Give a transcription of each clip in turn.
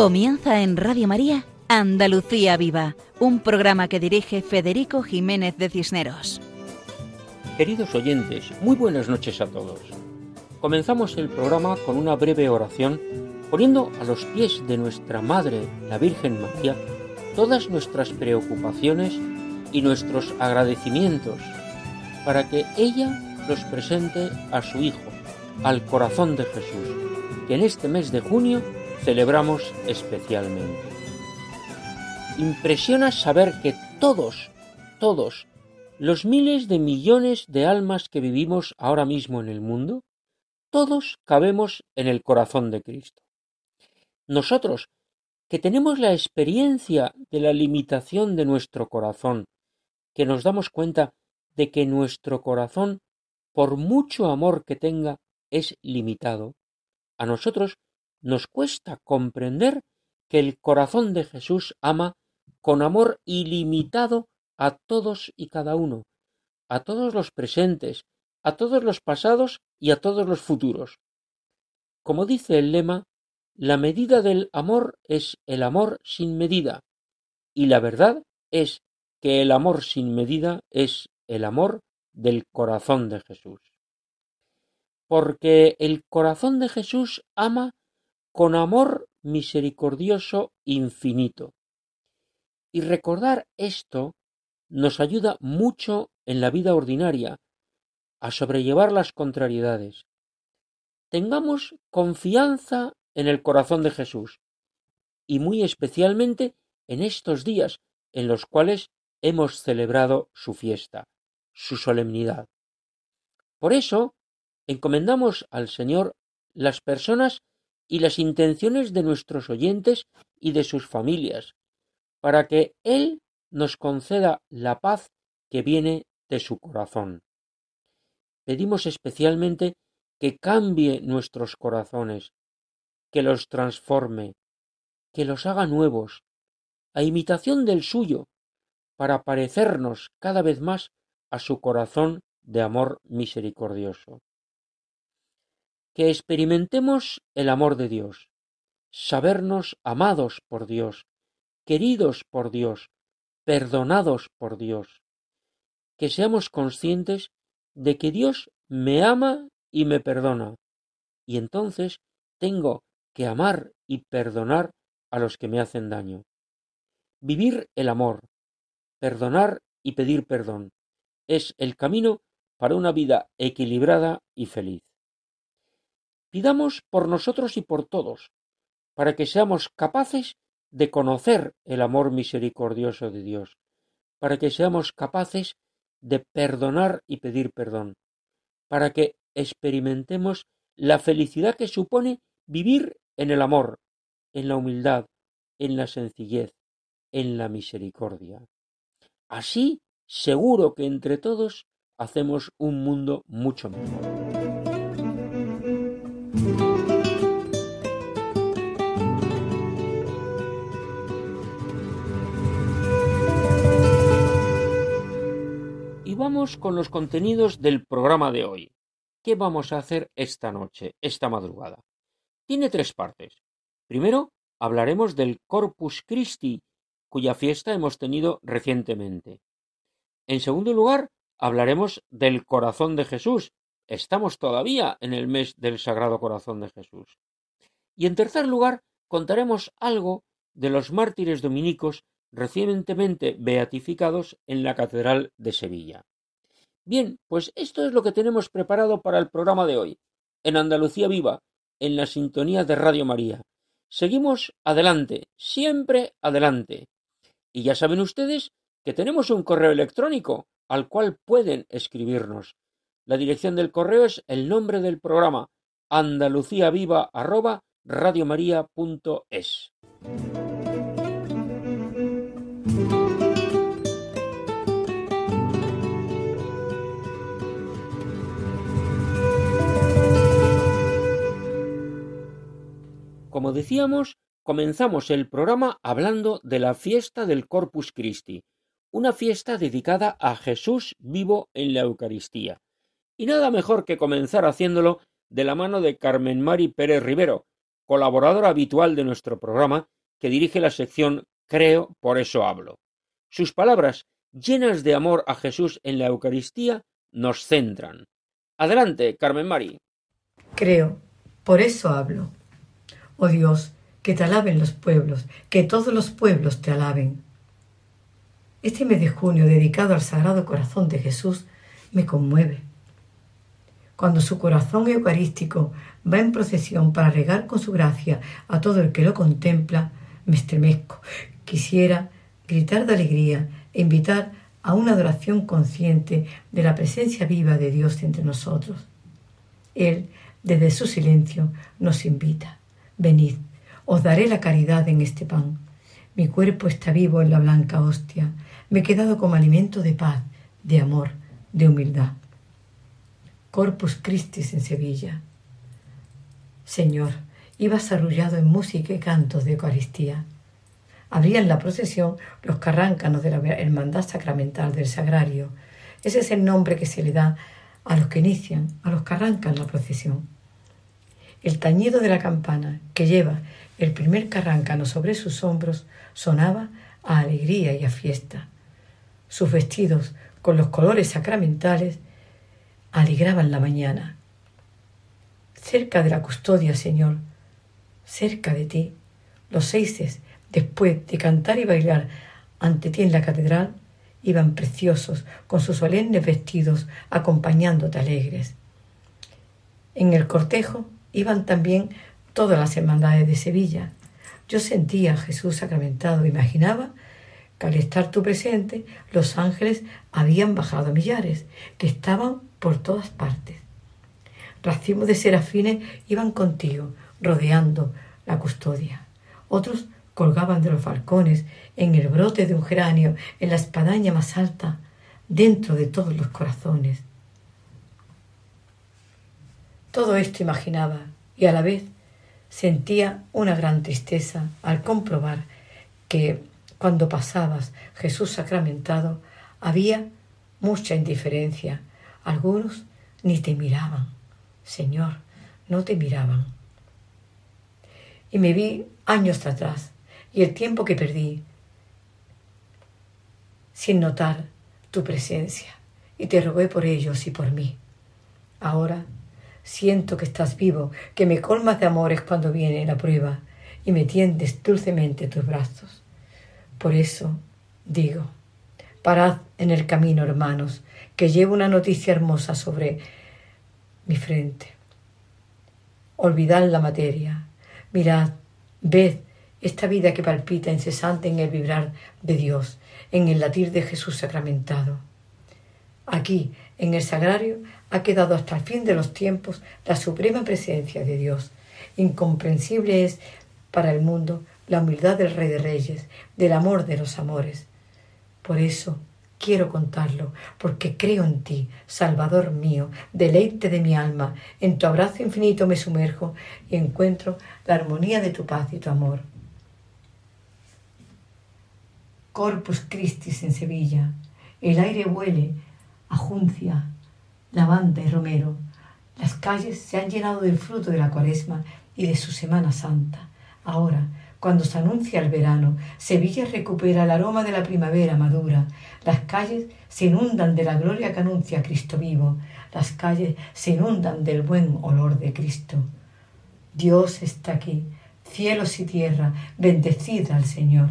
Comienza en Radio María Andalucía Viva, un programa que dirige Federico Jiménez de Cisneros. Queridos oyentes, muy buenas noches a todos. Comenzamos el programa con una breve oración poniendo a los pies de nuestra Madre, la Virgen María, todas nuestras preocupaciones y nuestros agradecimientos para que ella los presente a su Hijo, al corazón de Jesús, que en este mes de junio celebramos especialmente. Impresiona saber que todos, todos, los miles de millones de almas que vivimos ahora mismo en el mundo, todos cabemos en el corazón de Cristo. Nosotros, que tenemos la experiencia de la limitación de nuestro corazón, que nos damos cuenta de que nuestro corazón, por mucho amor que tenga, es limitado, a nosotros nos cuesta comprender que el corazón de Jesús ama con amor ilimitado a todos y cada uno, a todos los presentes, a todos los pasados y a todos los futuros. Como dice el lema, la medida del amor es el amor sin medida, y la verdad es que el amor sin medida es el amor del corazón de Jesús. Porque el corazón de Jesús ama con amor misericordioso infinito. Y recordar esto nos ayuda mucho en la vida ordinaria a sobrellevar las contrariedades. Tengamos confianza en el corazón de Jesús y muy especialmente en estos días en los cuales hemos celebrado su fiesta, su solemnidad. Por eso, encomendamos al Señor las personas y las intenciones de nuestros oyentes y de sus familias, para que Él nos conceda la paz que viene de su corazón. Pedimos especialmente que cambie nuestros corazones, que los transforme, que los haga nuevos, a imitación del suyo, para parecernos cada vez más a su corazón de amor misericordioso que experimentemos el amor de Dios, sabernos amados por Dios, queridos por Dios, perdonados por Dios, que seamos conscientes de que Dios me ama y me perdona, y entonces tengo que amar y perdonar a los que me hacen daño. Vivir el amor, perdonar y pedir perdón, es el camino para una vida equilibrada y feliz. Pidamos por nosotros y por todos, para que seamos capaces de conocer el amor misericordioso de Dios, para que seamos capaces de perdonar y pedir perdón, para que experimentemos la felicidad que supone vivir en el amor, en la humildad, en la sencillez, en la misericordia. Así, seguro que entre todos hacemos un mundo mucho mejor. Vamos con los contenidos del programa de hoy. ¿Qué vamos a hacer esta noche, esta madrugada? Tiene tres partes. Primero, hablaremos del Corpus Christi, cuya fiesta hemos tenido recientemente. En segundo lugar, hablaremos del corazón de Jesús. Estamos todavía en el mes del Sagrado Corazón de Jesús. Y en tercer lugar, contaremos algo de los mártires dominicos recientemente beatificados en la Catedral de Sevilla. Bien, pues esto es lo que tenemos preparado para el programa de hoy, en Andalucía Viva, en la sintonía de Radio María. Seguimos adelante, siempre adelante. Y ya saben ustedes que tenemos un correo electrónico al cual pueden escribirnos. La dirección del correo es el nombre del programa andaluciaviva@radiomaria.es. Como decíamos, comenzamos el programa hablando de la fiesta del Corpus Christi, una fiesta dedicada a Jesús vivo en la Eucaristía. Y nada mejor que comenzar haciéndolo de la mano de Carmen Mari Pérez Rivero, colaboradora habitual de nuestro programa, que dirige la sección Creo, por eso hablo. Sus palabras, llenas de amor a Jesús en la Eucaristía, nos centran. Adelante, Carmen Mari. Creo, por eso hablo. Oh Dios, que te alaben los pueblos, que todos los pueblos te alaben. Este mes de junio dedicado al Sagrado Corazón de Jesús me conmueve. Cuando su corazón eucarístico va en procesión para regar con su gracia a todo el que lo contempla, me estremezco. Quisiera gritar de alegría e invitar a una adoración consciente de la presencia viva de Dios entre nosotros. Él, desde su silencio, nos invita. Venid, os daré la caridad en este pan. Mi cuerpo está vivo en la blanca hostia. Me he quedado como alimento de paz, de amor, de humildad. Corpus Christi en Sevilla. Señor, ibas arrullado en música y cantos de Eucaristía. Abrían la procesión los carráncanos de la Hermandad Sacramental del Sagrario. Ese es el nombre que se le da a los que inician, a los que arrancan la procesión. El tañido de la campana que lleva el primer carráncano sobre sus hombros sonaba a alegría y a fiesta. Sus vestidos, con los colores sacramentales, alegraban la mañana. Cerca de la custodia, Señor, cerca de ti, los seises Después de cantar y bailar ante ti en la catedral, iban preciosos con sus solemnes vestidos acompañándote alegres. En el cortejo iban también todas las hermandades de Sevilla. Yo sentía a Jesús sacramentado, imaginaba que al estar tú presente, los ángeles habían bajado a millares, que estaban por todas partes. Racimos de serafines iban contigo, rodeando la custodia. Otros colgaban de los balcones, en el brote de un geranio, en la espadaña más alta, dentro de todos los corazones. Todo esto imaginaba y a la vez sentía una gran tristeza al comprobar que cuando pasabas Jesús sacramentado había mucha indiferencia. Algunos ni te miraban. Señor, no te miraban. Y me vi años atrás y el tiempo que perdí sin notar tu presencia. Y te rogué por ellos y por mí. Ahora siento que estás vivo, que me colmas de amores cuando viene la prueba y me tiendes dulcemente tus brazos. Por eso digo, parad en el camino, hermanos, que llevo una noticia hermosa sobre mi frente. Olvidad la materia, mirad, ved esta vida que palpita incesante en el vibrar de Dios, en el latir de Jesús sacramentado. Aquí, en el sagrario, ha quedado hasta el fin de los tiempos la suprema presencia de Dios. Incomprensible es para el mundo la humildad del Rey de Reyes, del amor de los amores. Por eso quiero contarlo, porque creo en ti, Salvador mío, deleite de mi alma, en tu abrazo infinito me sumerjo y encuentro la armonía de tu paz y tu amor. Corpus Christi en Sevilla. El aire huele a juncia, lavanda y romero. Las calles se han llenado del fruto de la cuaresma y de su Semana Santa. Ahora, cuando se anuncia el verano, Sevilla recupera el aroma de la primavera madura. Las calles se inundan de la gloria que anuncia Cristo vivo. Las calles se inundan del buen olor de Cristo. Dios está aquí, cielos y tierra, bendecida al Señor.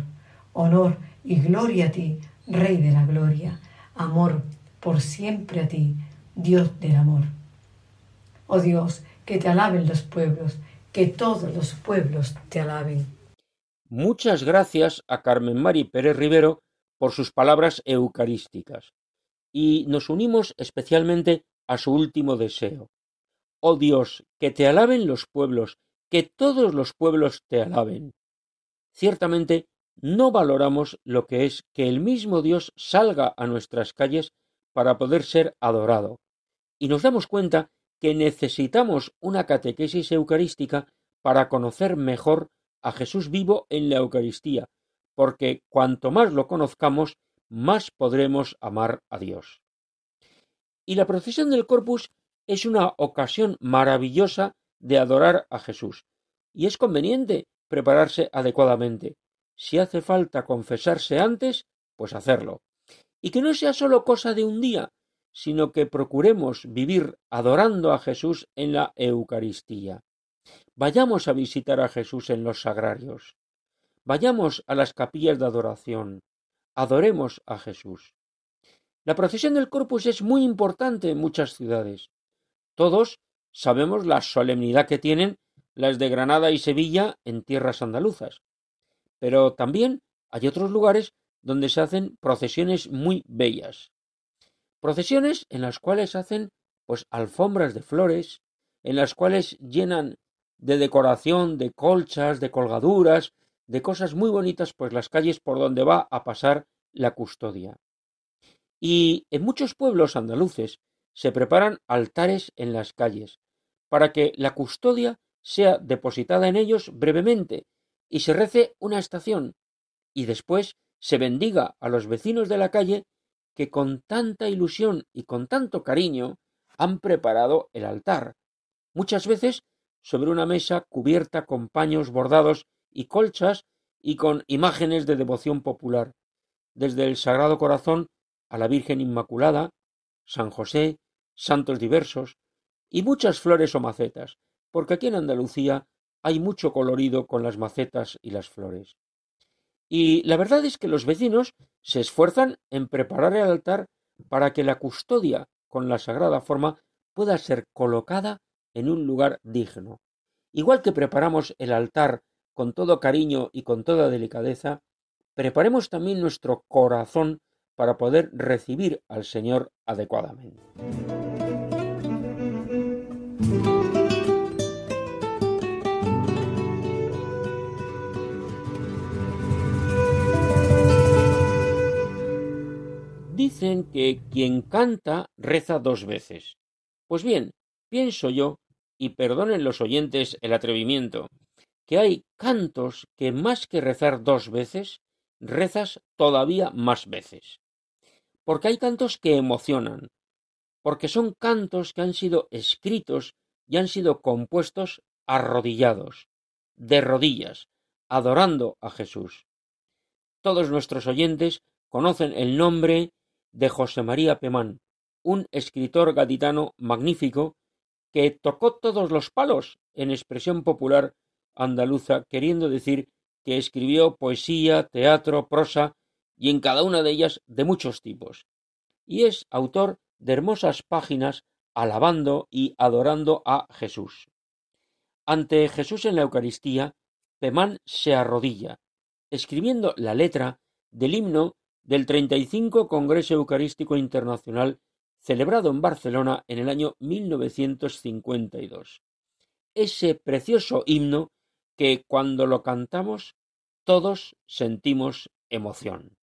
Honor y gloria a ti, Rey de la gloria, amor por siempre a ti, Dios del amor. Oh Dios, que te alaben los pueblos, que todos los pueblos te alaben. Muchas gracias a Carmen Mari Pérez Rivero por sus palabras eucarísticas, y nos unimos especialmente a su último deseo. Oh Dios, que te alaben los pueblos, que todos los pueblos te alaben. Ciertamente no valoramos lo que es que el mismo Dios salga a nuestras calles para poder ser adorado. Y nos damos cuenta que necesitamos una catequesis eucarística para conocer mejor a Jesús vivo en la Eucaristía, porque cuanto más lo conozcamos, más podremos amar a Dios. Y la procesión del Corpus es una ocasión maravillosa de adorar a Jesús, y es conveniente prepararse adecuadamente. Si hace falta confesarse antes, pues hacerlo. Y que no sea solo cosa de un día, sino que procuremos vivir adorando a Jesús en la Eucaristía. Vayamos a visitar a Jesús en los sagrarios. Vayamos a las capillas de adoración. Adoremos a Jesús. La procesión del Corpus es muy importante en muchas ciudades. Todos sabemos la solemnidad que tienen las de Granada y Sevilla en tierras andaluzas. Pero también hay otros lugares donde se hacen procesiones muy bellas. Procesiones en las cuales hacen pues alfombras de flores, en las cuales llenan de decoración, de colchas, de colgaduras, de cosas muy bonitas, pues las calles por donde va a pasar la custodia. Y en muchos pueblos andaluces se preparan altares en las calles, para que la custodia sea depositada en ellos brevemente y se rece una estación, y después se bendiga a los vecinos de la calle que con tanta ilusión y con tanto cariño han preparado el altar, muchas veces sobre una mesa cubierta con paños bordados y colchas y con imágenes de devoción popular, desde el Sagrado Corazón a la Virgen Inmaculada, San José, santos diversos y muchas flores o macetas, porque aquí en Andalucía hay mucho colorido con las macetas y las flores. Y la verdad es que los vecinos se esfuerzan en preparar el altar para que la custodia con la sagrada forma pueda ser colocada en un lugar digno. Igual que preparamos el altar con todo cariño y con toda delicadeza, preparemos también nuestro corazón para poder recibir al Señor adecuadamente. Dicen que quien canta reza dos veces. Pues bien, pienso yo, y perdonen los oyentes el atrevimiento, que hay cantos que más que rezar dos veces, rezas todavía más veces. Porque hay cantos que emocionan, porque son cantos que han sido escritos y han sido compuestos arrodillados, de rodillas, adorando a Jesús. Todos nuestros oyentes conocen el nombre de José María Pemán, un escritor gaditano magnífico que tocó todos los palos en expresión popular andaluza, queriendo decir que escribió poesía, teatro, prosa, y en cada una de ellas de muchos tipos. Y es autor de hermosas páginas alabando y adorando a Jesús. Ante Jesús en la Eucaristía, Pemán se arrodilla, escribiendo la letra del himno del 35 Congreso Eucarístico Internacional celebrado en Barcelona en el año 1952. Ese precioso himno que cuando lo cantamos todos sentimos emoción.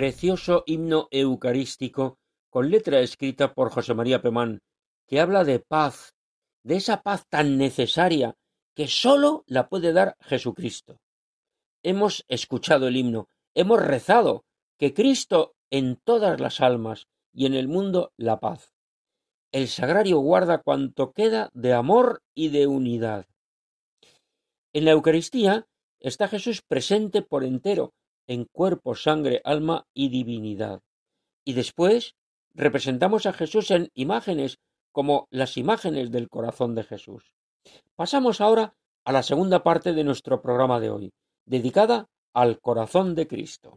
Precioso himno eucarístico con letra escrita por José María Pemán, que habla de paz, de esa paz tan necesaria que sólo la puede dar Jesucristo. Hemos escuchado el himno, hemos rezado que Cristo en todas las almas y en el mundo la paz. El sagrario guarda cuanto queda de amor y de unidad. En la Eucaristía está Jesús presente por entero, en cuerpo, sangre, alma y divinidad. Y después representamos a Jesús en imágenes como las imágenes del corazón de Jesús. Pasamos ahora a la segunda parte de nuestro programa de hoy, dedicada al corazón de Cristo.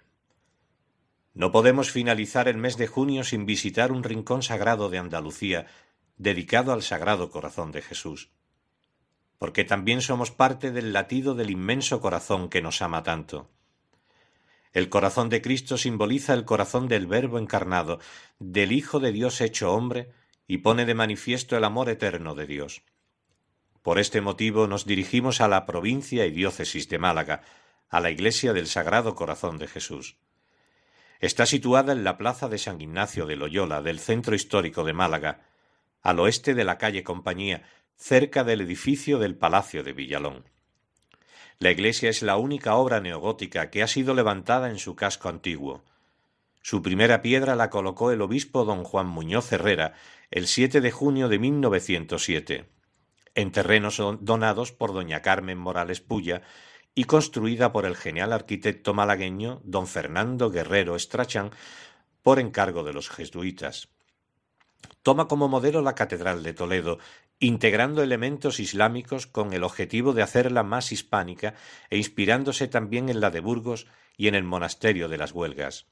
No podemos finalizar el mes de junio sin visitar un rincón sagrado de Andalucía dedicado al Sagrado Corazón de Jesús, porque también somos parte del latido del inmenso corazón que nos ama tanto. El corazón de Cristo simboliza el corazón del Verbo encarnado, del Hijo de Dios hecho hombre, y pone de manifiesto el amor eterno de Dios. Por este motivo nos dirigimos a la provincia y diócesis de Málaga, a la Iglesia del Sagrado Corazón de Jesús. Está situada en la plaza de San Ignacio de Loyola del centro histórico de Málaga, al oeste de la calle Compañía, cerca del edificio del Palacio de Villalón. La iglesia es la única obra neogótica que ha sido levantada en su casco antiguo. Su primera piedra la colocó el obispo don Juan Muñoz Herrera el 7 de junio de 1907, en terrenos donados por doña Carmen Morales Puya y construida por el genial arquitecto malagueño don Fernando Guerrero Strachan por encargo de los jesuitas. Toma como modelo la Catedral de Toledo, integrando elementos islámicos con el objetivo de hacerla más hispánica e inspirándose también en la de Burgos y en el monasterio de las Huelgas.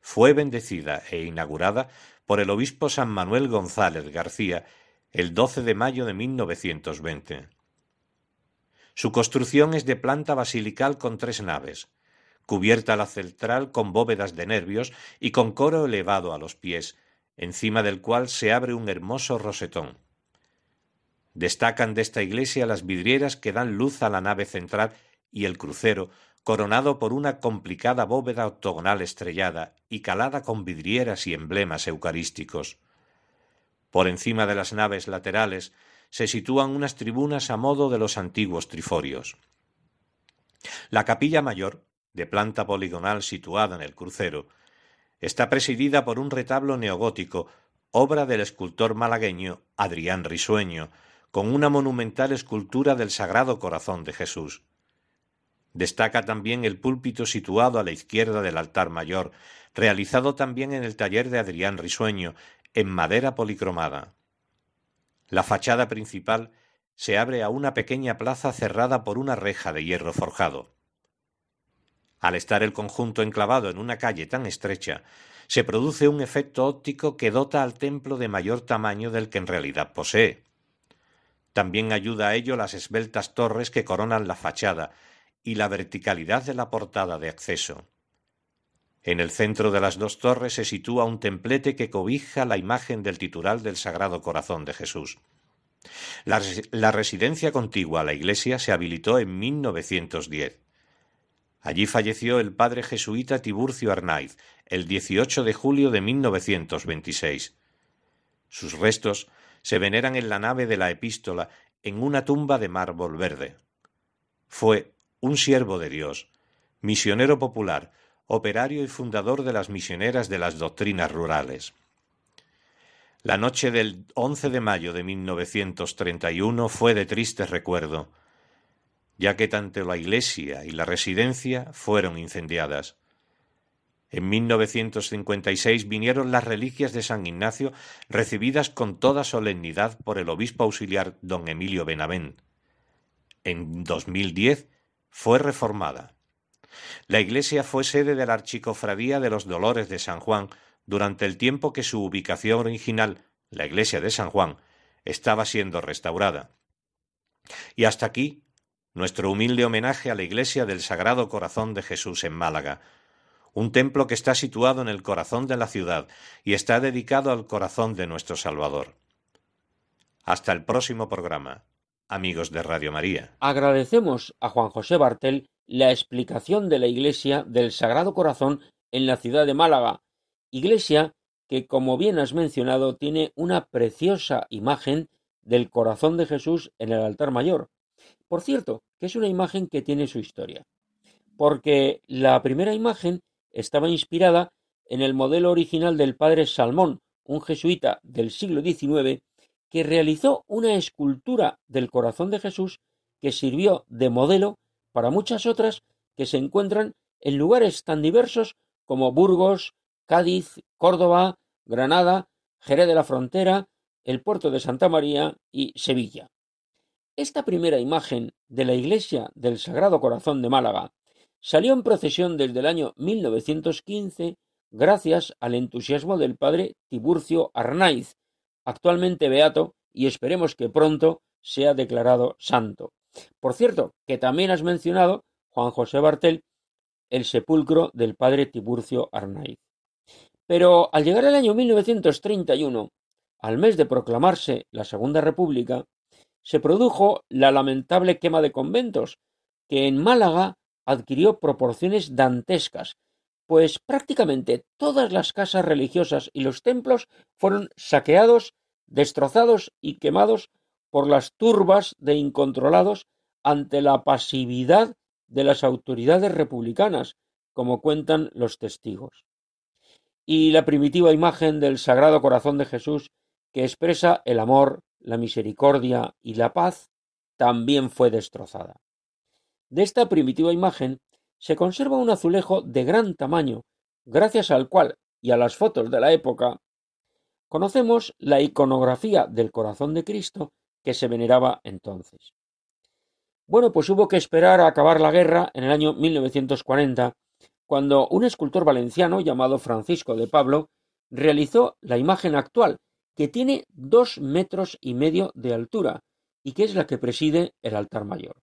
Fue bendecida e inaugurada por el obispo San Manuel González García el 12 de mayo de 1920. Su construcción es de planta basilical con tres naves, cubierta la central con bóvedas de nervios y con coro elevado a los pies, encima del cual se abre un hermoso rosetón. Destacan de esta iglesia las vidrieras que dan luz a la nave central y el crucero, coronado por una complicada bóveda octogonal estrellada y calada con vidrieras y emblemas eucarísticos. Por encima de las naves laterales se sitúan unas tribunas a modo de los antiguos triforios. La capilla mayor, de planta poligonal situada en el crucero, está presidida por un retablo neogótico, obra del escultor malagueño Adrián Risueño, con una monumental escultura del Sagrado Corazón de Jesús. Destaca también el púlpito situado a la izquierda del altar mayor, realizado también en el taller de Adrián Risueño, en madera policromada. La fachada principal se abre a una pequeña plaza cerrada por una reja de hierro forjado. Al estar el conjunto enclavado en una calle tan estrecha, se produce un efecto óptico que dota al templo de mayor tamaño del que en realidad posee. También ayuda a ello las esbeltas torres que coronan la fachada y la verticalidad de la portada de acceso. En el centro de las dos torres se sitúa un templete que cobija la imagen del titular del Sagrado Corazón de Jesús. La, residencia contigua a la iglesia se habilitó en 1910. Allí falleció el padre jesuita Tiburcio Arnaiz el 18 de julio de 1926. Sus restos se veneran en la nave de la epístola en una tumba de mármol verde. Fue un siervo de Dios, misionero popular, operario y fundador de las misioneras de las doctrinas rurales. La noche del 11 de mayo de 1931 fue de triste recuerdo, ya que tanto la iglesia y la residencia fueron incendiadas. En 1956 vinieron las reliquias de San Ignacio recibidas con toda solemnidad por el obispo auxiliar don Emilio Benavent. En 2010 fue reformada. La iglesia fue sede de la Archicofradía de los Dolores de San Juan durante el tiempo que su ubicación original, la iglesia de San Juan, estaba siendo restaurada. Y hasta aquí nuestro humilde homenaje a la iglesia del Sagrado Corazón de Jesús en Málaga, un templo que está situado en el corazón de la ciudad y está dedicado al corazón de nuestro Salvador. Hasta el próximo programa, amigos de Radio María. Agradecemos a Juan José Bartel la explicación de la iglesia del Sagrado Corazón en la ciudad de Málaga, iglesia que, como bien has mencionado, tiene una preciosa imagen del corazón de Jesús en el altar mayor. Por cierto, que es una imagen que tiene su historia, porque la primera imagen estaba inspirada en el modelo original del padre Salmón, un jesuita del siglo XIX, que realizó una escultura del corazón de Jesús que sirvió de modelo para muchas otras que se encuentran en lugares tan diversos como Burgos, Cádiz, Córdoba, Granada, Jerez de la Frontera, el puerto de Santa María y Sevilla. Esta primera imagen de la iglesia del Sagrado Corazón de Málaga salió en procesión desde el año 1915 gracias al entusiasmo del padre Tiburcio Arnaiz, actualmente beato y esperemos que pronto sea declarado santo. Por cierto, que también has mencionado, Juan José Bartel, el sepulcro del padre Tiburcio Arnaiz. Pero al llegar el año 1931, al mes de proclamarse la Segunda República, se produjo la lamentable quema de conventos, que en Málaga adquirió proporciones dantescas, pues prácticamente todas las casas religiosas y los templos fueron saqueados, destrozados y quemados por las turbas de incontrolados ante la pasividad de las autoridades republicanas, como cuentan los testigos y la primitiva imagen del Sagrado Corazón de Jesús que expresa el amor, la misericordia y la paz, también fue destrozada. De esta primitiva imagen se conserva un azulejo de gran tamaño, gracias al cual y a las fotos de la época conocemos la iconografía del corazón de Cristo que se veneraba entonces. Bueno, pues hubo que esperar a acabar la guerra en el año 1940 cuando un escultor valenciano llamado Francisco de Pablo realizó la imagen actual, que tiene dos metros y medio de altura y que es la que preside el altar mayor.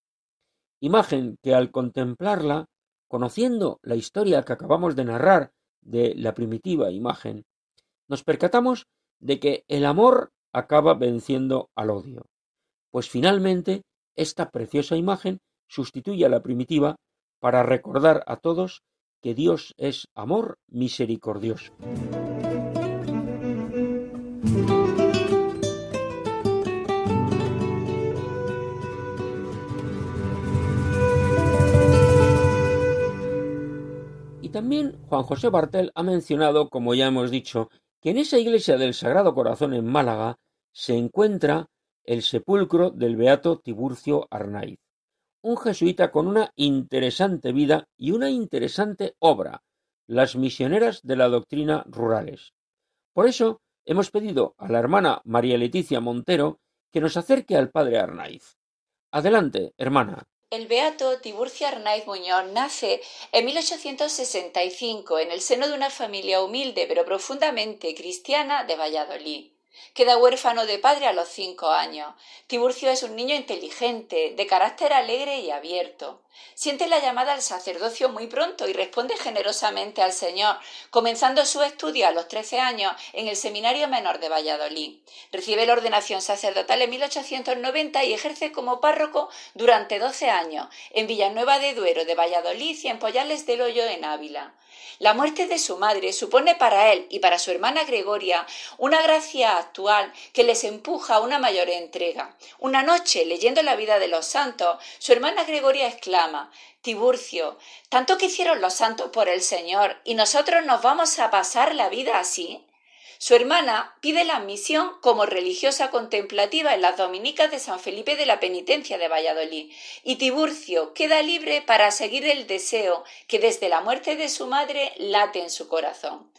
Imagen que al contemplarla, conociendo la historia que acabamos de narrar de la primitiva imagen, nos percatamos de que el amor acaba venciendo al odio, pues finalmente esta preciosa imagen sustituye a la primitiva para recordar a todos que Dios es amor misericordioso. Y también Juan José Bartel ha mencionado, como ya hemos dicho, que en esa iglesia del Sagrado Corazón en Málaga se encuentra el sepulcro del beato Tiburcio Arnaiz un jesuita con una interesante vida y una interesante obra, Las misioneras de la doctrina rurales. Por eso hemos pedido a la hermana María Leticia Montero que nos acerque al padre Arnaiz. Adelante, hermana. El beato Tiburcio Arnaiz Muñoz nace en 1865 en el seno de una familia humilde pero profundamente cristiana de Valladolid. Queda huérfano de padre a los cinco años. Tiburcio es un niño inteligente, de carácter alegre y abierto. Siente la llamada al sacerdocio muy pronto y responde generosamente al Señor, comenzando su estudio a los trece años en el Seminario Menor de Valladolid. Recibe la ordenación sacerdotal en 1890 y ejerce como párroco durante doce años en Villanueva de Duero de Valladolid y en Poyales del Hoyo en Ávila. La muerte de su madre supone para él y para su hermana Gregoria una gracia actual que les empuja a una mayor entrega. Una noche, leyendo la vida de los santos, su hermana Gregoria exclama Tiburcio, tanto que hicieron los santos por el Señor, y nosotros nos vamos a pasar la vida así. Su hermana pide la admisión como religiosa contemplativa en las dominicas de San Felipe de la Penitencia de Valladolid, y Tiburcio queda libre para seguir el deseo que desde la muerte de su madre late en su corazón.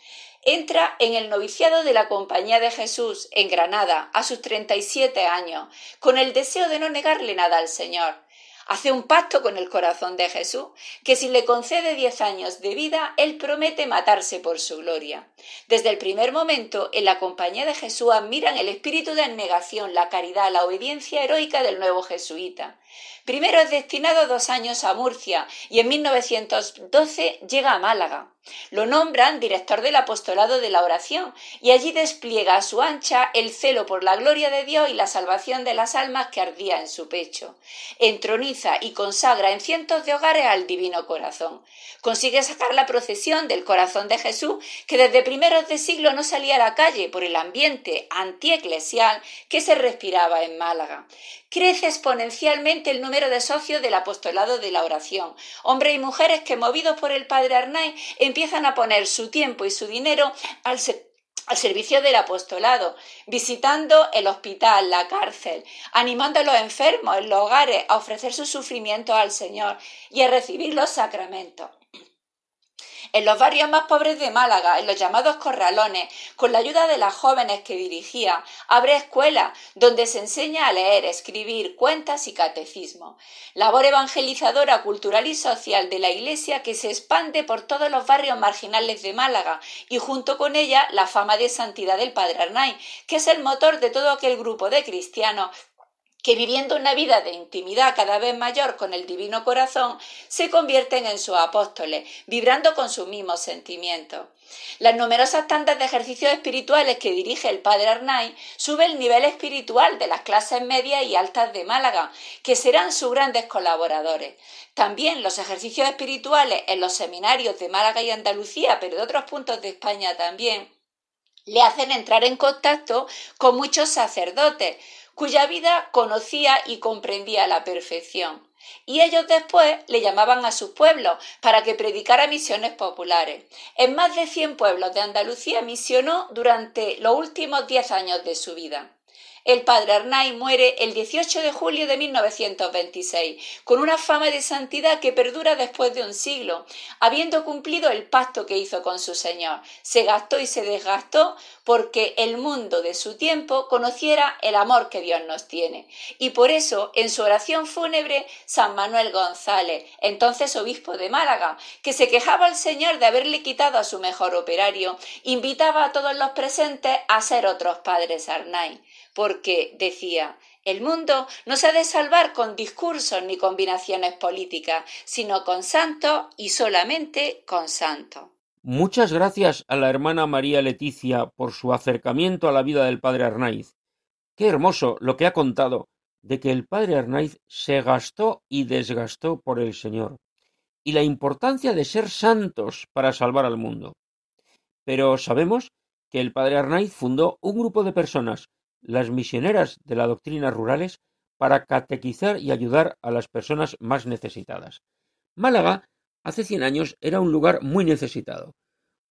Entra en el noviciado de la Compañía de Jesús en Granada a sus 37 años, con el deseo de no negarle nada al Señor hace un pacto con el corazón de Jesús, que si le concede diez años de vida, él promete matarse por su gloria. Desde el primer momento, en la compañía de Jesús admiran el espíritu de abnegación, la caridad, la obediencia heroica del nuevo jesuita. Primero es destinado dos años a Murcia y en 1912 llega a Málaga. Lo nombran director del apostolado de la oración y allí despliega a su ancha el celo por la gloria de Dios y la salvación de las almas que ardía en su pecho. Entroniza y consagra en cientos de hogares al divino corazón. Consigue sacar la procesión del corazón de Jesús que desde primeros de siglo no salía a la calle por el ambiente antieclesial que se respiraba en Málaga crece exponencialmente el número de socios del apostolado de la oración, hombres y mujeres que movidos por el padre Arnay empiezan a poner su tiempo y su dinero al, al servicio del apostolado, visitando el hospital, la cárcel, animando a los enfermos en los hogares a ofrecer su sufrimiento al Señor y a recibir los sacramentos. En los barrios más pobres de Málaga, en los llamados corralones, con la ayuda de las jóvenes que dirigía, abre escuelas donde se enseña a leer, escribir, cuentas y catecismo. Labor evangelizadora, cultural y social de la Iglesia que se expande por todos los barrios marginales de Málaga y junto con ella la fama de santidad del Padre Arnay, que es el motor de todo aquel grupo de cristianos que viviendo una vida de intimidad cada vez mayor con el divino corazón, se convierten en sus apóstoles, vibrando con sus mismos sentimientos. Las numerosas tantas de ejercicios espirituales que dirige el padre Arnay suben el nivel espiritual de las clases medias y altas de Málaga, que serán sus grandes colaboradores. También los ejercicios espirituales en los seminarios de Málaga y Andalucía, pero de otros puntos de España también, le hacen entrar en contacto con muchos sacerdotes, cuya vida conocía y comprendía a la perfección. Y ellos después le llamaban a sus pueblos para que predicara misiones populares. En más de cien pueblos de Andalucía misionó durante los últimos diez años de su vida. El padre Arnay muere el 18 de julio de 1926, con una fama de santidad que perdura después de un siglo, habiendo cumplido el pacto que hizo con su Señor. Se gastó y se desgastó porque el mundo de su tiempo conociera el amor que Dios nos tiene. Y por eso, en su oración fúnebre, San Manuel González, entonces obispo de Málaga, que se quejaba al Señor de haberle quitado a su mejor operario, invitaba a todos los presentes a ser otros padres Arnay porque decía el mundo no se ha de salvar con discursos ni combinaciones políticas, sino con santos y solamente con santos. Muchas gracias a la hermana María Leticia por su acercamiento a la vida del padre Arnaiz. Qué hermoso lo que ha contado de que el padre Arnaiz se gastó y desgastó por el Señor, y la importancia de ser santos para salvar al mundo. Pero sabemos que el padre Arnaiz fundó un grupo de personas las misioneras de la doctrina rurales para catequizar y ayudar a las personas más necesitadas. Málaga hace cien años era un lugar muy necesitado.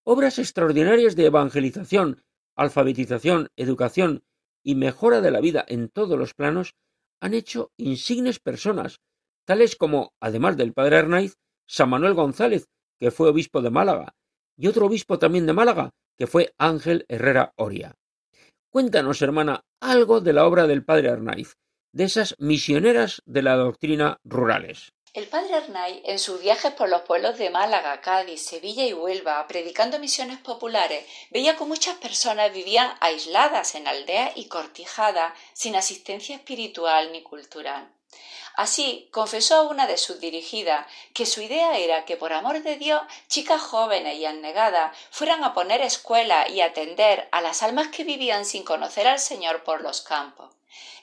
Obras extraordinarias de evangelización, alfabetización, educación y mejora de la vida en todos los planos han hecho insignes personas, tales como, además del padre Arnaiz, San Manuel González, que fue obispo de Málaga, y otro obispo también de Málaga, que fue Ángel Herrera Oria. Cuéntanos, hermana, algo de la obra del padre Arnaiz, de esas misioneras de la doctrina rurales. El padre Arnaiz, en sus viajes por los pueblos de Málaga, Cádiz, Sevilla y Huelva, predicando misiones populares, veía que muchas personas vivían aisladas en aldeas y cortijadas, sin asistencia espiritual ni cultural. Así confesó a una de sus dirigidas que su idea era que por amor de Dios chicas jóvenes y anegadas fueran a poner escuela y atender a las almas que vivían sin conocer al Señor por los campos.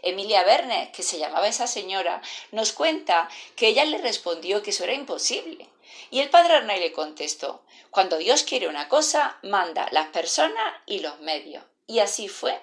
Emilia Verne, que se llamaba esa señora, nos cuenta que ella le respondió que eso era imposible. Y el padre Arnay le contestó Cuando Dios quiere una cosa, manda las personas y los medios. Y así fue.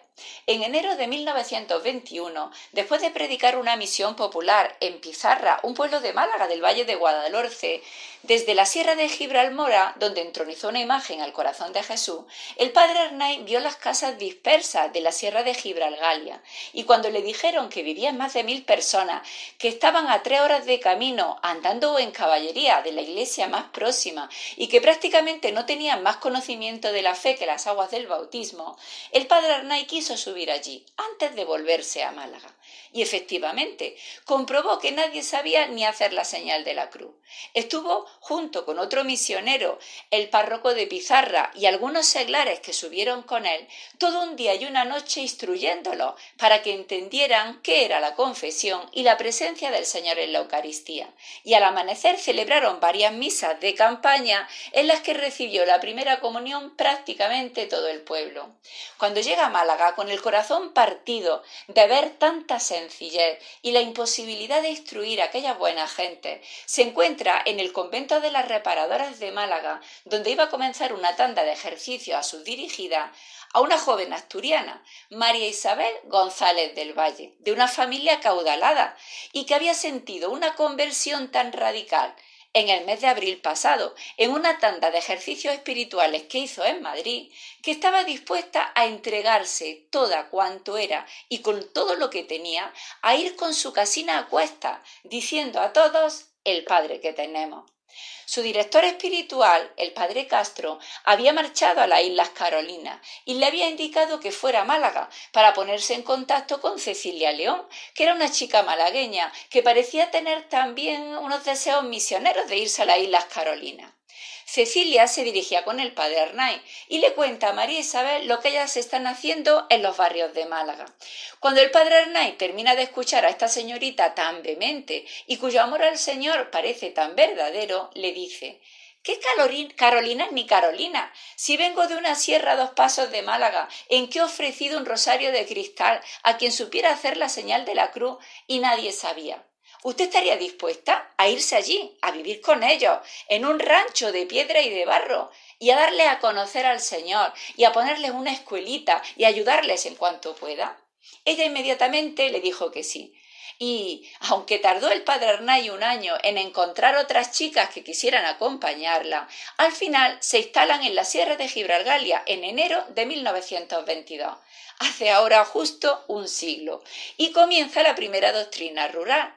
En enero de 1921, después de predicar una misión popular en Pizarra, un pueblo de Málaga del Valle de Guadalhorce, desde la Sierra de Gibralmora, donde entronizó una imagen al corazón de Jesús, el padre Arnay vio las casas dispersas de la Sierra de Gibralgalia, y cuando le dijeron que vivían más de mil personas, que estaban a tres horas de camino andando en caballería de la iglesia más próxima y que prácticamente no tenían más conocimiento de la fe que las aguas del bautismo, el padre Arnay quiso subir allí antes de volverse a Málaga. Y efectivamente, comprobó que nadie sabía ni hacer la señal de la cruz. Estuvo junto con otro misionero, el párroco de Pizarra y algunos seglares que subieron con él, todo un día y una noche instruyéndolo para que entendieran qué era la confesión y la presencia del Señor en la Eucaristía. Y al amanecer celebraron varias misas de campaña en las que recibió la primera comunión prácticamente todo el pueblo. Cuando llega a Málaga con el corazón partido de ver tanta y la imposibilidad de instruir a aquella buena gente, se encuentra en el convento de las reparadoras de Málaga, donde iba a comenzar una tanda de ejercicio a su dirigida, a una joven asturiana, María Isabel González del Valle, de una familia caudalada y que había sentido una conversión tan radical en el mes de abril pasado, en una tanda de ejercicios espirituales que hizo en Madrid, que estaba dispuesta a entregarse toda cuanto era y con todo lo que tenía, a ir con su casina a cuesta, diciendo a todos el Padre que tenemos. Su director espiritual, el padre Castro, había marchado a las Islas Carolinas y le había indicado que fuera a Málaga para ponerse en contacto con Cecilia León, que era una chica malagueña que parecía tener también unos deseos misioneros de irse a las Islas Carolinas. Cecilia se dirigía con el padre Arnay y le cuenta a María Isabel lo que ellas están haciendo en los barrios de Málaga. Cuando el padre Arnay termina de escuchar a esta señorita tan vehemente y cuyo amor al Señor parece tan verdadero, le dice ¿Qué Carolina ni Carolina? Si vengo de una sierra a dos pasos de Málaga, en que he ofrecido un rosario de cristal a quien supiera hacer la señal de la cruz y nadie sabía. ¿Usted estaría dispuesta a irse allí, a vivir con ellos, en un rancho de piedra y de barro, y a darle a conocer al Señor, y a ponerles una escuelita y ayudarles en cuanto pueda? Ella inmediatamente le dijo que sí, y, aunque tardó el padre Arnay un año en encontrar otras chicas que quisieran acompañarla, al final se instalan en la Sierra de Gibralgalia en enero de 1922, hace ahora justo un siglo, y comienza la primera doctrina rural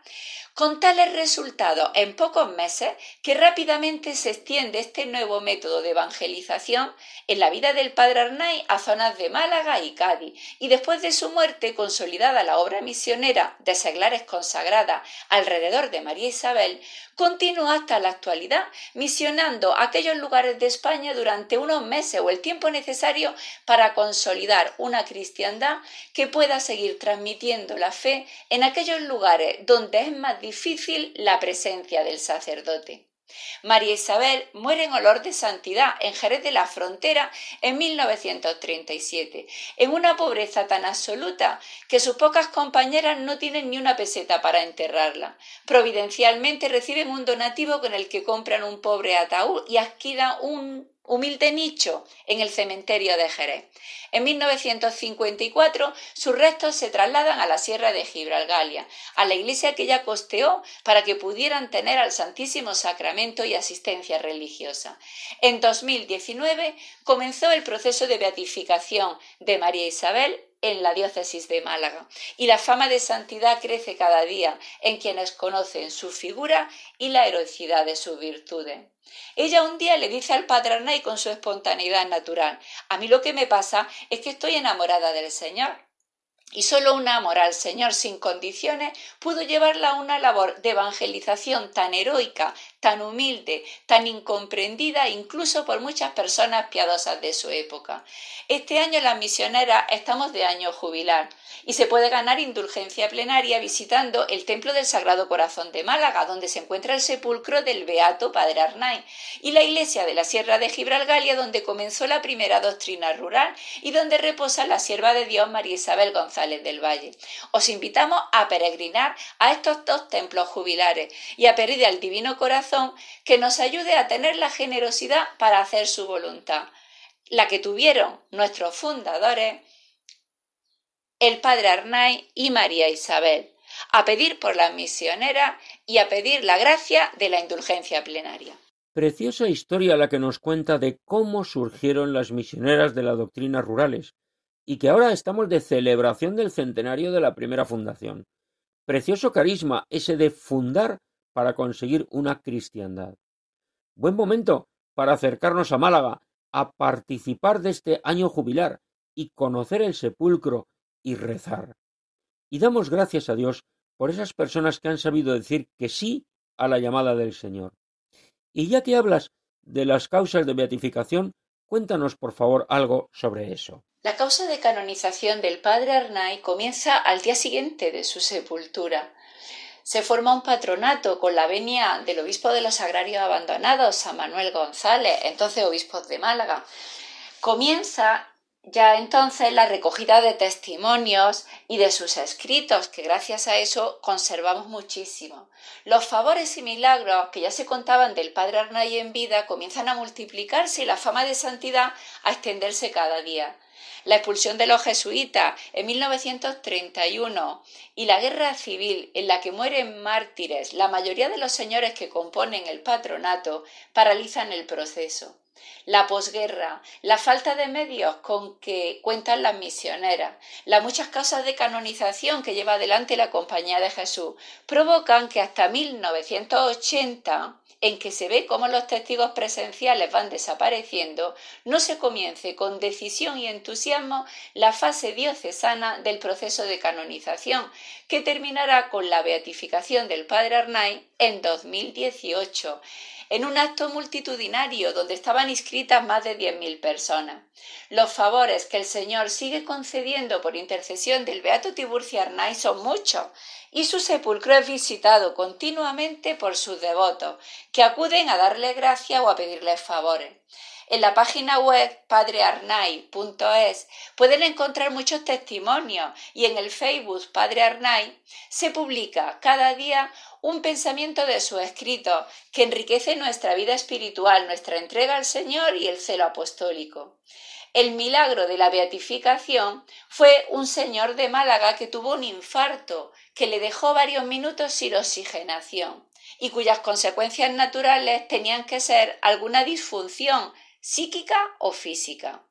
con tales resultados en pocos meses que rápidamente se extiende este nuevo método de evangelización en la vida del padre Arnay a zonas de Málaga y Cádiz, y después de su muerte consolidada la obra misionera de seglares consagrada alrededor de María Isabel, continúa hasta la actualidad misionando aquellos lugares de España durante unos meses o el tiempo necesario para consolidar una cristiandad que pueda seguir transmitiendo la fe en aquellos lugares donde es más difícil la presencia del sacerdote. María Isabel muere en olor de santidad en Jerez de la Frontera en 1937, en una pobreza tan absoluta que sus pocas compañeras no tienen ni una peseta para enterrarla. Providencialmente reciben un donativo con el que compran un pobre ataúd y alquilan un humilde nicho en el cementerio de Jerez. En 1954 sus restos se trasladan a la Sierra de Gibralgalia, a la iglesia que ella costeó para que pudieran tener al Santísimo Sacramento y asistencia religiosa. En 2019 comenzó el proceso de beatificación de María Isabel en la diócesis de Málaga y la fama de santidad crece cada día en quienes conocen su figura y la heroicidad de sus virtudes. Ella un día le dice al padre Arnay con su espontaneidad natural, a mí lo que me pasa es que estoy enamorada del Señor. Y solo un amor al Señor sin condiciones pudo llevarla a una labor de evangelización tan heroica, tan humilde, tan incomprendida incluso por muchas personas piadosas de su época. Este año las misioneras estamos de año jubilar y se puede ganar indulgencia plenaria visitando el Templo del Sagrado Corazón de Málaga, donde se encuentra el sepulcro del Beato Padre Arnay, y la iglesia de la Sierra de Gibralgalia, donde comenzó la primera doctrina rural y donde reposa la sierva de Dios María Isabel González del Valle. Os invitamos a peregrinar a estos dos templos jubilares y a pedir al Divino Corazón que nos ayude a tener la generosidad para hacer su voluntad, la que tuvieron nuestros fundadores el padre Arnay y María Isabel, a pedir por las misioneras y a pedir la gracia de la indulgencia plenaria. Preciosa historia la que nos cuenta de cómo surgieron las misioneras de la doctrina rurales, y que ahora estamos de celebración del centenario de la primera fundación. Precioso carisma ese de fundar para conseguir una cristiandad. Buen momento para acercarnos a Málaga, a participar de este año jubilar y conocer el sepulcro y rezar. Y damos gracias a Dios por esas personas que han sabido decir que sí a la llamada del Señor. Y ya que hablas de las causas de beatificación, cuéntanos por favor algo sobre eso. La causa de canonización del padre Arnay comienza al día siguiente de su sepultura. Se forma un patronato con la venia del obispo de los agrarios abandonados, San Manuel González, entonces obispo de Málaga. Comienza ya entonces la recogida de testimonios y de sus escritos, que gracias a eso conservamos muchísimo. Los favores y milagros que ya se contaban del padre Arnay en vida comienzan a multiplicarse y la fama de santidad a extenderse cada día. La expulsión de los jesuitas en 1931 y la guerra civil en la que mueren mártires la mayoría de los señores que componen el patronato paralizan el proceso la posguerra, la falta de medios con que cuentan las misioneras, las muchas causas de canonización que lleva adelante la Compañía de Jesús, provocan que hasta 1980 en que se ve cómo los testigos presenciales van desapareciendo, no se comience con decisión y entusiasmo la fase diocesana del proceso de canonización, que terminará con la beatificación del padre Arnay en 2018 en un acto multitudinario donde estaban inscritas más de diez mil personas. Los favores que el Señor sigue concediendo por intercesión del Beato Tiburcio Arnay son muchos, y su sepulcro es visitado continuamente por sus devotos, que acuden a darle gracia o a pedirle favores. En la página web padrearnay.es pueden encontrar muchos testimonios y en el Facebook Padre Arnay se publica cada día un pensamiento de su escrito que enriquece nuestra vida espiritual, nuestra entrega al Señor y el celo apostólico. El milagro de la beatificación fue un señor de Málaga que tuvo un infarto que le dejó varios minutos sin oxigenación y cuyas consecuencias naturales tenían que ser alguna disfunción psíquica o física.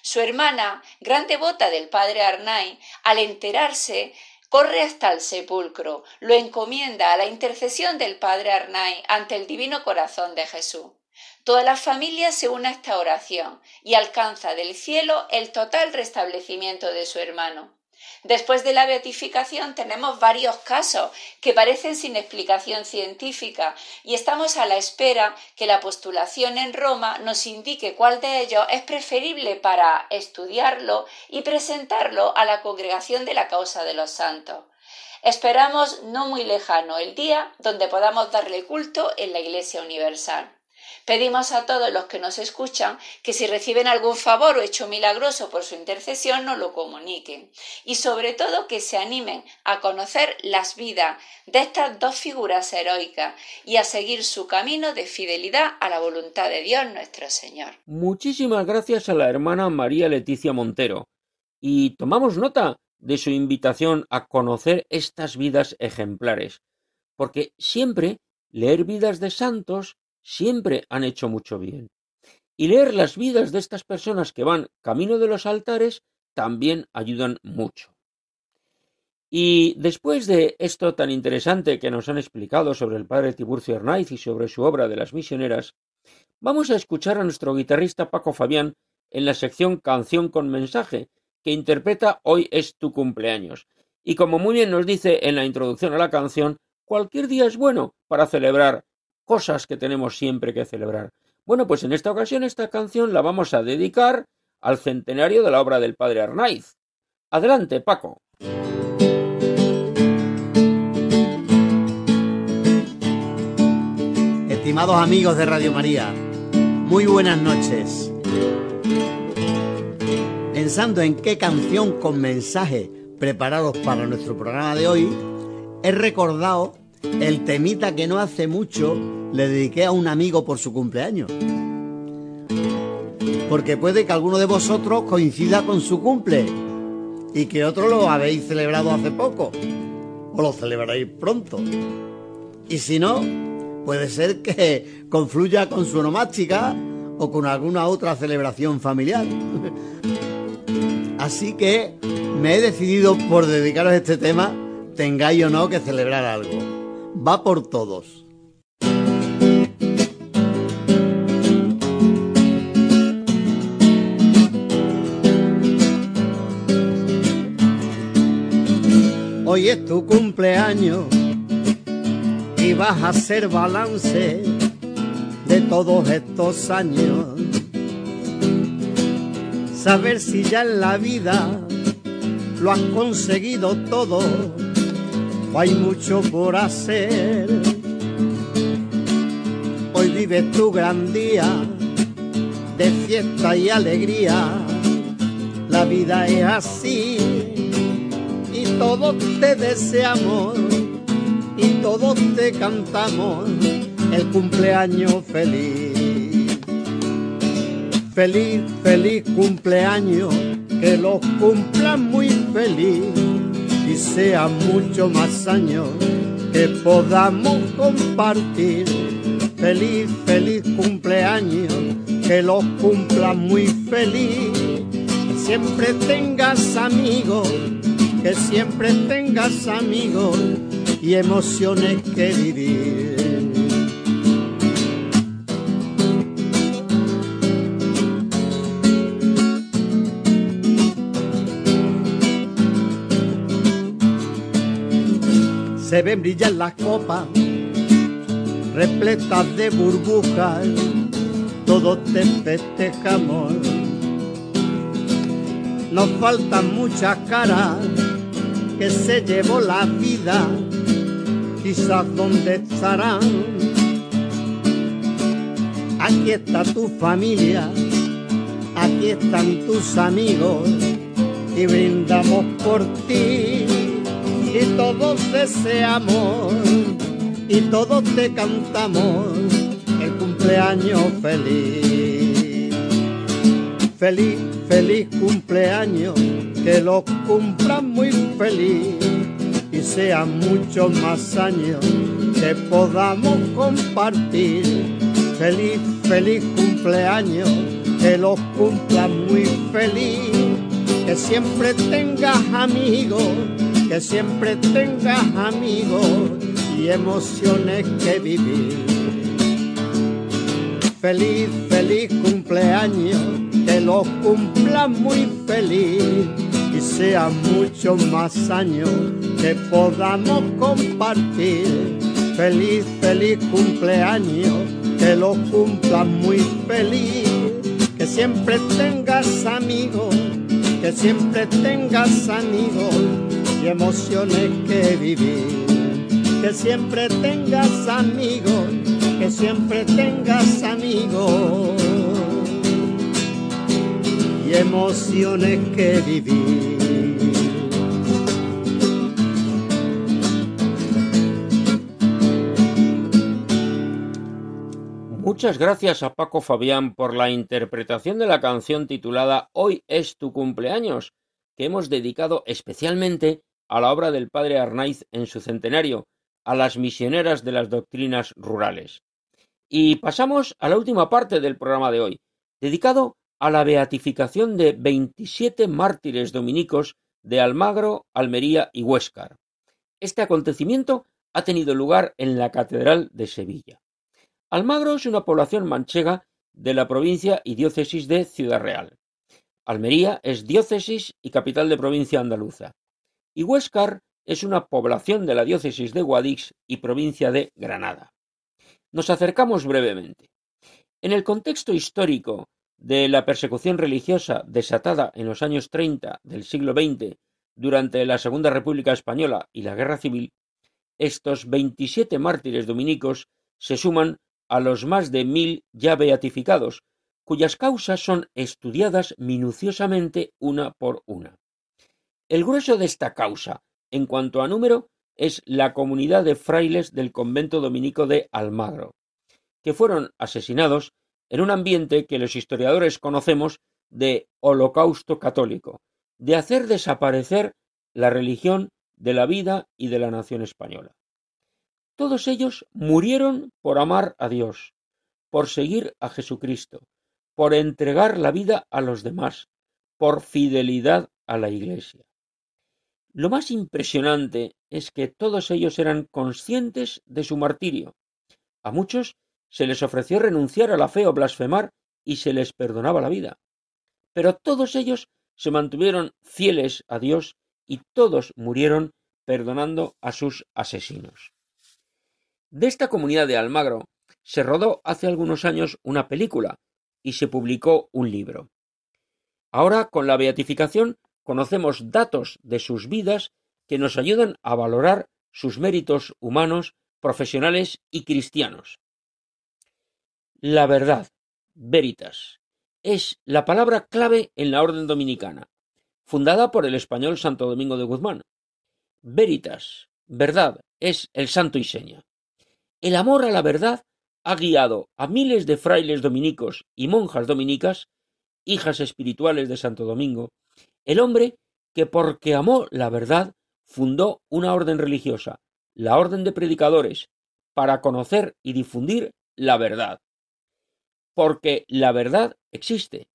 Su hermana, gran devota del padre Arnay, al enterarse, corre hasta el sepulcro, lo encomienda a la intercesión del padre Arnay ante el divino corazón de Jesús. Toda la familia se une a esta oración y alcanza del cielo el total restablecimiento de su hermano. Después de la beatificación tenemos varios casos que parecen sin explicación científica y estamos a la espera que la postulación en Roma nos indique cuál de ellos es preferible para estudiarlo y presentarlo a la congregación de la causa de los santos. Esperamos no muy lejano el día donde podamos darle culto en la Iglesia Universal. Pedimos a todos los que nos escuchan que si reciben algún favor o hecho milagroso por su intercesión nos lo comuniquen y sobre todo que se animen a conocer las vidas de estas dos figuras heroicas y a seguir su camino de fidelidad a la voluntad de Dios nuestro Señor. Muchísimas gracias a la hermana María Leticia Montero y tomamos nota de su invitación a conocer estas vidas ejemplares, porque siempre leer vidas de santos siempre han hecho mucho bien. Y leer las vidas de estas personas que van camino de los altares también ayudan mucho. Y después de esto tan interesante que nos han explicado sobre el padre Tiburcio Arnaiz y sobre su obra de las misioneras, vamos a escuchar a nuestro guitarrista Paco Fabián en la sección Canción con mensaje, que interpreta Hoy es tu cumpleaños. Y como muy bien nos dice en la introducción a la canción, cualquier día es bueno para celebrar cosas que tenemos siempre que celebrar. Bueno, pues en esta ocasión esta canción la vamos a dedicar al centenario de la obra del padre Arnaiz. Adelante, Paco. Estimados amigos de Radio María, muy buenas noches. Pensando en qué canción con mensaje preparados para nuestro programa de hoy, he recordado el temita que no hace mucho le dediqué a un amigo por su cumpleaños. Porque puede que alguno de vosotros coincida con su cumple. y que otro lo habéis celebrado hace poco o lo celebraréis pronto. Y si no, puede ser que confluya con su onomástica o con alguna otra celebración familiar. Así que me he decidido por dedicaros este tema, tengáis o no que celebrar algo. Va por todos. Hoy es tu cumpleaños y vas a hacer balance de todos estos años. Saber si ya en la vida lo has conseguido todo hay mucho por hacer. Hoy vives tu gran día de fiesta y alegría. La vida es así todos te deseamos y todos te cantamos el cumpleaños feliz. Feliz, feliz cumpleaños, que los cumplan muy feliz y sean mucho más años que podamos compartir. Feliz, feliz cumpleaños, que los cumplan muy feliz, que siempre tengas amigos que siempre tengas amigos y emociones que vivir. Se ven brillar las copas, repletas de burbujas, todos te festejamos. Nos faltan muchas caras que se llevó la vida, quizás dónde estarán. Aquí está tu familia, aquí están tus amigos y brindamos por ti y todos deseamos y todos te cantamos el cumpleaños feliz. Feliz, feliz cumpleaños que lo cumplan muy feliz y sean muchos más años que podamos compartir. Feliz, feliz cumpleaños, que lo cumplan muy feliz, que siempre tengas amigos, que siempre tengas amigos y emociones que vivir. Feliz, feliz cumpleaños, que lo cumplan muy feliz sean muchos más años que podamos compartir. Feliz, feliz cumpleaños, que lo cumplan muy feliz. Que siempre tengas amigos, que siempre tengas amigos y emociones que vivir. Que siempre tengas amigos, que siempre tengas amigos y emociones que vivir. Muchas gracias a Paco Fabián por la interpretación de la canción titulada Hoy es tu cumpleaños, que hemos dedicado especialmente a la obra del padre Arnaiz en su centenario, a las misioneras de las doctrinas rurales. Y pasamos a la última parte del programa de hoy, dedicado a la beatificación de 27 mártires dominicos de Almagro, Almería y Huéscar. Este acontecimiento ha tenido lugar en la Catedral de Sevilla. Almagro es una población manchega de la provincia y diócesis de Ciudad Real. Almería es diócesis y capital de provincia andaluza. Y Huéscar es una población de la diócesis de Guadix y provincia de Granada. Nos acercamos brevemente. En el contexto histórico de la persecución religiosa desatada en los años 30 del siglo XX durante la Segunda República Española y la Guerra Civil, estos 27 mártires dominicos se suman a los más de mil ya beatificados, cuyas causas son estudiadas minuciosamente una por una. El grueso de esta causa, en cuanto a número, es la comunidad de frailes del convento dominico de Almagro, que fueron asesinados en un ambiente que los historiadores conocemos de holocausto católico, de hacer desaparecer la religión de la vida y de la nación española. Todos ellos murieron por amar a Dios, por seguir a Jesucristo, por entregar la vida a los demás, por fidelidad a la Iglesia. Lo más impresionante es que todos ellos eran conscientes de su martirio. A muchos se les ofreció renunciar a la fe o blasfemar y se les perdonaba la vida. Pero todos ellos se mantuvieron fieles a Dios y todos murieron perdonando a sus asesinos. De esta comunidad de Almagro se rodó hace algunos años una película y se publicó un libro. Ahora, con la beatificación, conocemos datos de sus vidas que nos ayudan a valorar sus méritos humanos, profesionales y cristianos. La verdad, veritas, es la palabra clave en la orden dominicana, fundada por el español Santo Domingo de Guzmán. Veritas, verdad, es el santo y seña. El amor a la verdad ha guiado a miles de frailes dominicos y monjas dominicas, hijas espirituales de Santo Domingo, el hombre que porque amó la verdad fundó una orden religiosa, la orden de predicadores, para conocer y difundir la verdad. Porque la verdad existe.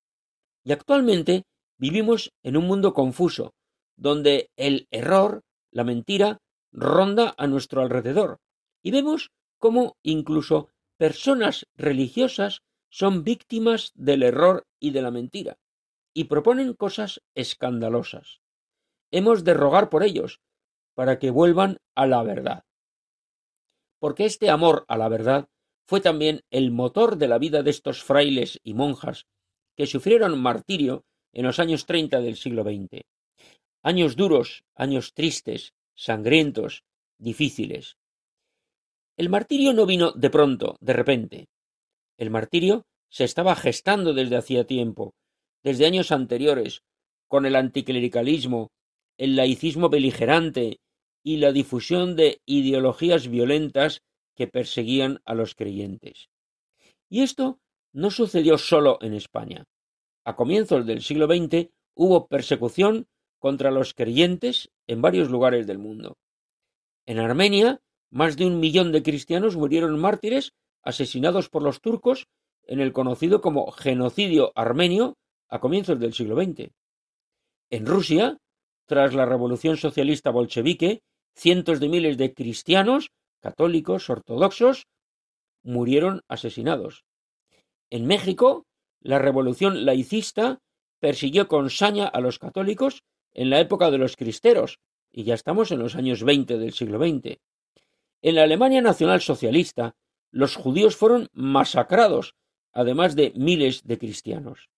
Y actualmente vivimos en un mundo confuso, donde el error, la mentira, ronda a nuestro alrededor. Y vemos cómo incluso personas religiosas son víctimas del error y de la mentira, y proponen cosas escandalosas. Hemos de rogar por ellos, para que vuelvan a la verdad. Porque este amor a la verdad fue también el motor de la vida de estos frailes y monjas que sufrieron martirio en los años treinta del siglo XX. Años duros, años tristes, sangrientos, difíciles. El martirio no vino de pronto, de repente. El martirio se estaba gestando desde hacía tiempo, desde años anteriores, con el anticlericalismo, el laicismo beligerante y la difusión de ideologías violentas que perseguían a los creyentes. Y esto no sucedió solo en España. A comienzos del siglo XX hubo persecución contra los creyentes en varios lugares del mundo. En Armenia más de un millón de cristianos murieron mártires asesinados por los turcos en el conocido como genocidio armenio a comienzos del siglo XX. En Rusia, tras la revolución socialista bolchevique, cientos de miles de cristianos, católicos, ortodoxos, murieron asesinados. En México, la revolución laicista persiguió con saña a los católicos en la época de los cristeros, y ya estamos en los años veinte del siglo XX. En la Alemania nacionalsocialista, los judíos fueron masacrados, además de miles de cristianos.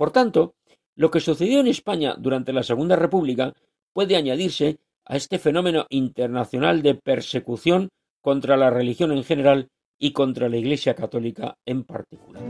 Por tanto, lo que sucedió en España durante la Segunda República puede añadirse a este fenómeno internacional de persecución contra la religión en general y contra la Iglesia católica en particular.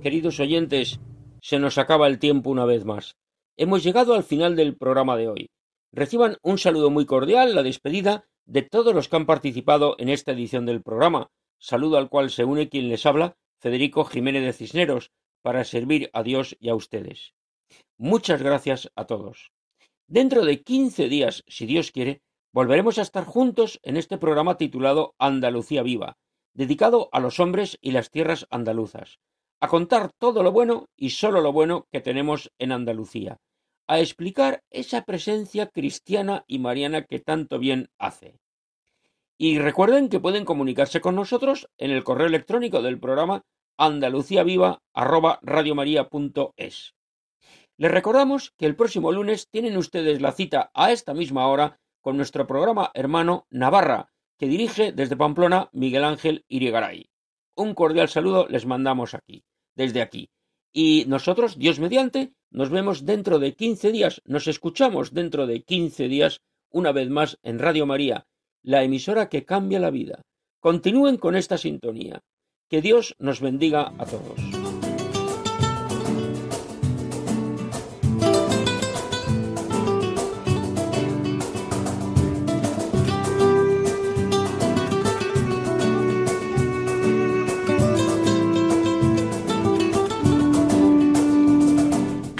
Queridos oyentes, se nos acaba el tiempo una vez más. Hemos llegado al final del programa de hoy. Reciban un saludo muy cordial, la despedida de todos los que han participado en esta edición del programa, saludo al cual se une quien les habla, Federico Jiménez de Cisneros, para servir a Dios y a ustedes. Muchas gracias a todos. Dentro de quince días, si Dios quiere, volveremos a estar juntos en este programa titulado Andalucía Viva, dedicado a los hombres y las tierras andaluzas a contar todo lo bueno y solo lo bueno que tenemos en Andalucía, a explicar esa presencia cristiana y mariana que tanto bien hace. Y recuerden que pueden comunicarse con nosotros en el correo electrónico del programa andaluciaviva@radiomaria.es. Les recordamos que el próximo lunes tienen ustedes la cita a esta misma hora con nuestro programa hermano Navarra, que dirige desde Pamplona Miguel Ángel Irigaray. Un cordial saludo les mandamos aquí desde aquí. Y nosotros, Dios mediante, nos vemos dentro de quince días, nos escuchamos dentro de quince días, una vez más en Radio María, la emisora que cambia la vida. Continúen con esta sintonía. Que Dios nos bendiga a todos.